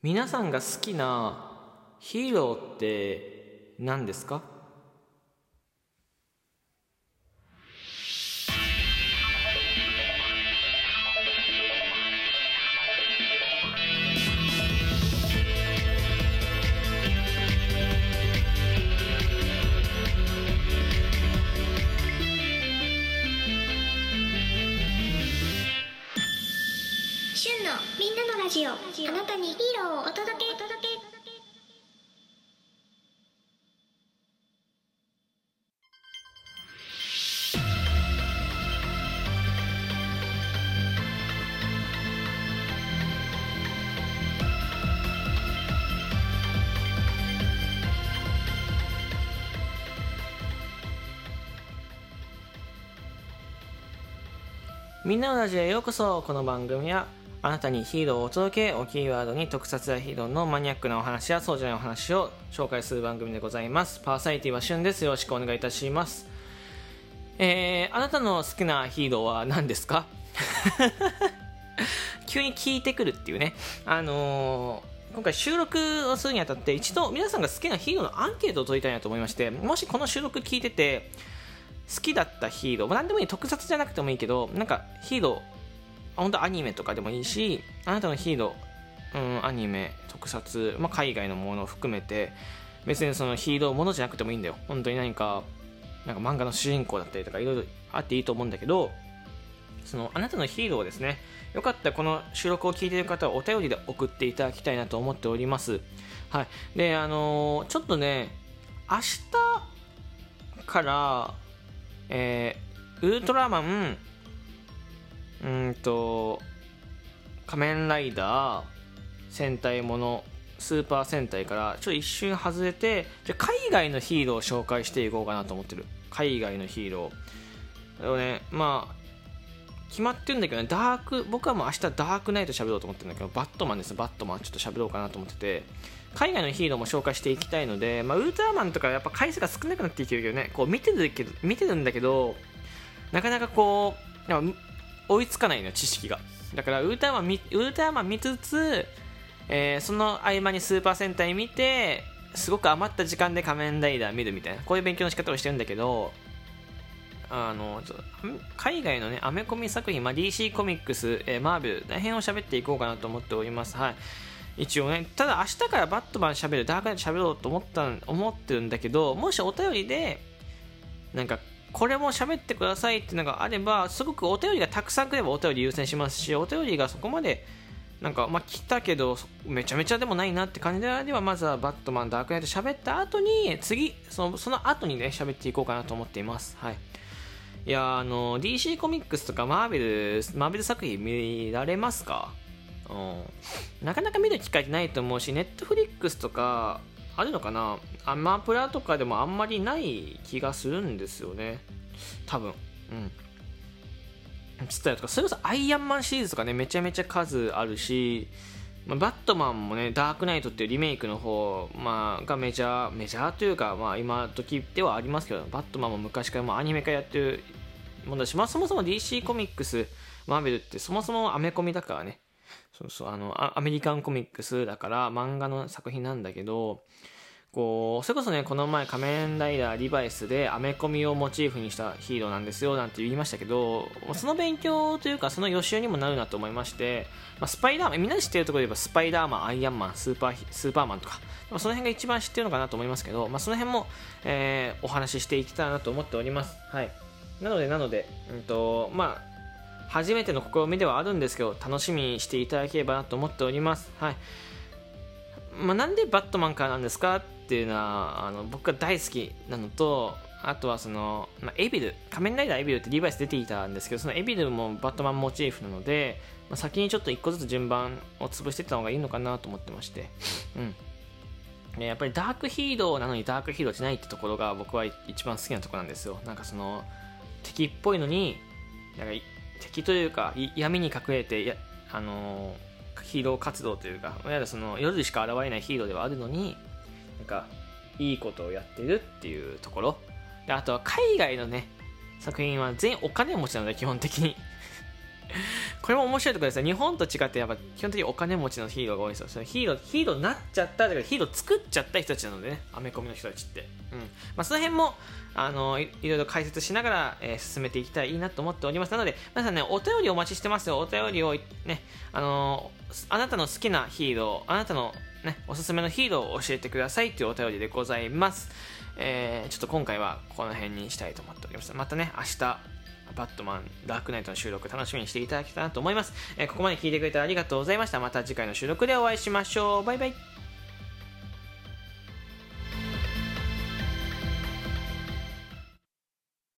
皆さんが好きなヒーローって何ですか？ラジオ。あなたにヒーローをお届け。お届けみんなのラジオへようこそ。この番組はあなたにヒーローをお届けをキーワードに特撮やヒーローのマニアックなお話やそうじゃないお話を紹介する番組でございます。パーサイティは旬ですよろしくお願いいたします。えー、あなたの好きなヒーローは何ですか？急に聞いてくるっていうね。あのー今回収録をするにあたって一度皆さんが好きなヒーローのアンケートを取りたいなと思いましてもしこの収録聞いてて好きだったヒーロー、まあ、何でもいい特撮じゃなくてもいいけどなんかヒーロー本当アニメとかでもいいしあなたのヒーロー、うん、アニメ特撮、まあ、海外のものを含めて別にそのヒーローものじゃなくてもいいんだよ。本当に何かなんか漫画の主人公だったりとかいろいろあっていいと思うんだけどそのあなたのヒーローをですねよかったらこの収録を聞いている方はお便りで送っていただきたいなと思っております。はい。であのーちょっとね明日からえーウルトラマンうんと仮面ライダー戦隊ものスーパー戦隊からちょっと一瞬外れてじゃ海外のヒーローを紹介していこうかなと思ってる。海外のヒーロー。でもねまあ決まってるんだけどねダーク僕はもう明日ダークナイト喋ろうと思ってるんだけどバットマンですバットマンちょっと喋ろうかなと思ってて。海外のヒーローも紹介していきたいので、まあ、ウルトラマンとかやっぱ回数が少なくなっていけるけどねこう見てるけど見てるんだけどなかなかこう追いつかないの知識が。だからウルトラマン見ウルトラマン見つつ、えーその合間にスーパー戦隊見てすごく余った時間で仮面ライダー見るみたいな。こういう勉強の仕方をしてるんだけどあの海外のねアメコミ作品、まあ、DC コミックス、えーマーベル大辺を喋っていこうかなと思っております。はい。一応ねただ明日からバットマン喋るダークナイト喋ろうと思った思ってるんだけどもしお便りでなんかこれも喋ってくださいっていうのがあればすごくお便りがたくさん来ればお便り優先しますしお便りがそこまでなんかまあ来たけどめちゃめちゃでもないなって感じであればまずはバットマンダークナイト喋った後に次そのその後にね喋っていこうかなと思っています。はい。いやあの DC コミックスとかマーベルマーベル作品見られますか？うん。なかなか見る機会ってないと思うし、ネットフリックスとかあるのかな？アマプラとかでもあんまりない気がするんですよね。多分。うん。つったりとか、それこそアイアンマンシリーズとかね、めちゃめちゃ数あるし、まあ、バットマンもね、ダークナイトっていうリメイクの方、まあ、がメジャー、メジャーというか、まあ、今時ではありますけど、バットマンも昔からもアニメ化やってるものだし、まあ、そもそも DC コミックス、マーベルってそもそもアメコミだからね、そうそうあのアメリカンコミックスだから漫画の作品なんだけどこうそれこそねこの前仮面ライダーリバイスでアメコミをモチーフにしたヒーローなんですよなんて言いましたけどその勉強というかその予習にもなるなと思いまして、まあ、スパイダーマンみんなで知ってるところで言えばスパイダーマンアイアンマンスーパースーパーマンとかまあその辺が一番知ってるのかなと思いますけど、まあ、その辺も、えーお話ししていきたいなと思っております。はい。なのでなのでうんとまあ初めての試みではあるんですけど楽しみにしていただければなと思っております。はい。まあ、なんでバットマンからなんですかっていうのはあの僕が大好きなのとあとはその、まあ、エビル仮面ライダーエビルってリバイス出ていたんですけどそのエビルもバットマンモチーフなので、まあ、先にちょっと一個ずつ順番を潰していった方がいいのかなと思ってまして。うん。ねやっぱりダークヒーローなのにダークヒーローじゃないってところが僕は一番好きなとこなんですよ。なんかその敵っぽいのになんか敵というか闇に隠れてあのヒーロー活動というかいわゆるその夜しか現れないヒーローではあるのになんかいいことをやってるっていうところ。であとは海外のね作品は全員お金持ちなので基本的に。これも面白いところですね。日本と違ってやっぱ基本的にお金持ちのヒーローが多いですよ。そのヒーローヒーローになっちゃっただかヒーロー作っちゃった人たちなのでね。アメコミの人たちって、うん。まあ、その辺もあのいいろいろ解説しながら、えー進めていきたいいなと思っております。なので皆さんねお便りお待ちしてますよ。お便りをねあのーあなたの好きなヒーローあなたのねおすすめのヒーローを教えてくださいというお便りでございます、えーちょっと今回はこの辺にしたいと思っております。またね明日バットマンダークナイトの収録楽しみにしていただけたらと思います、えここまで聞いてくれてありがとうございました。また次回の収録でお会いしましょう。バイバイ。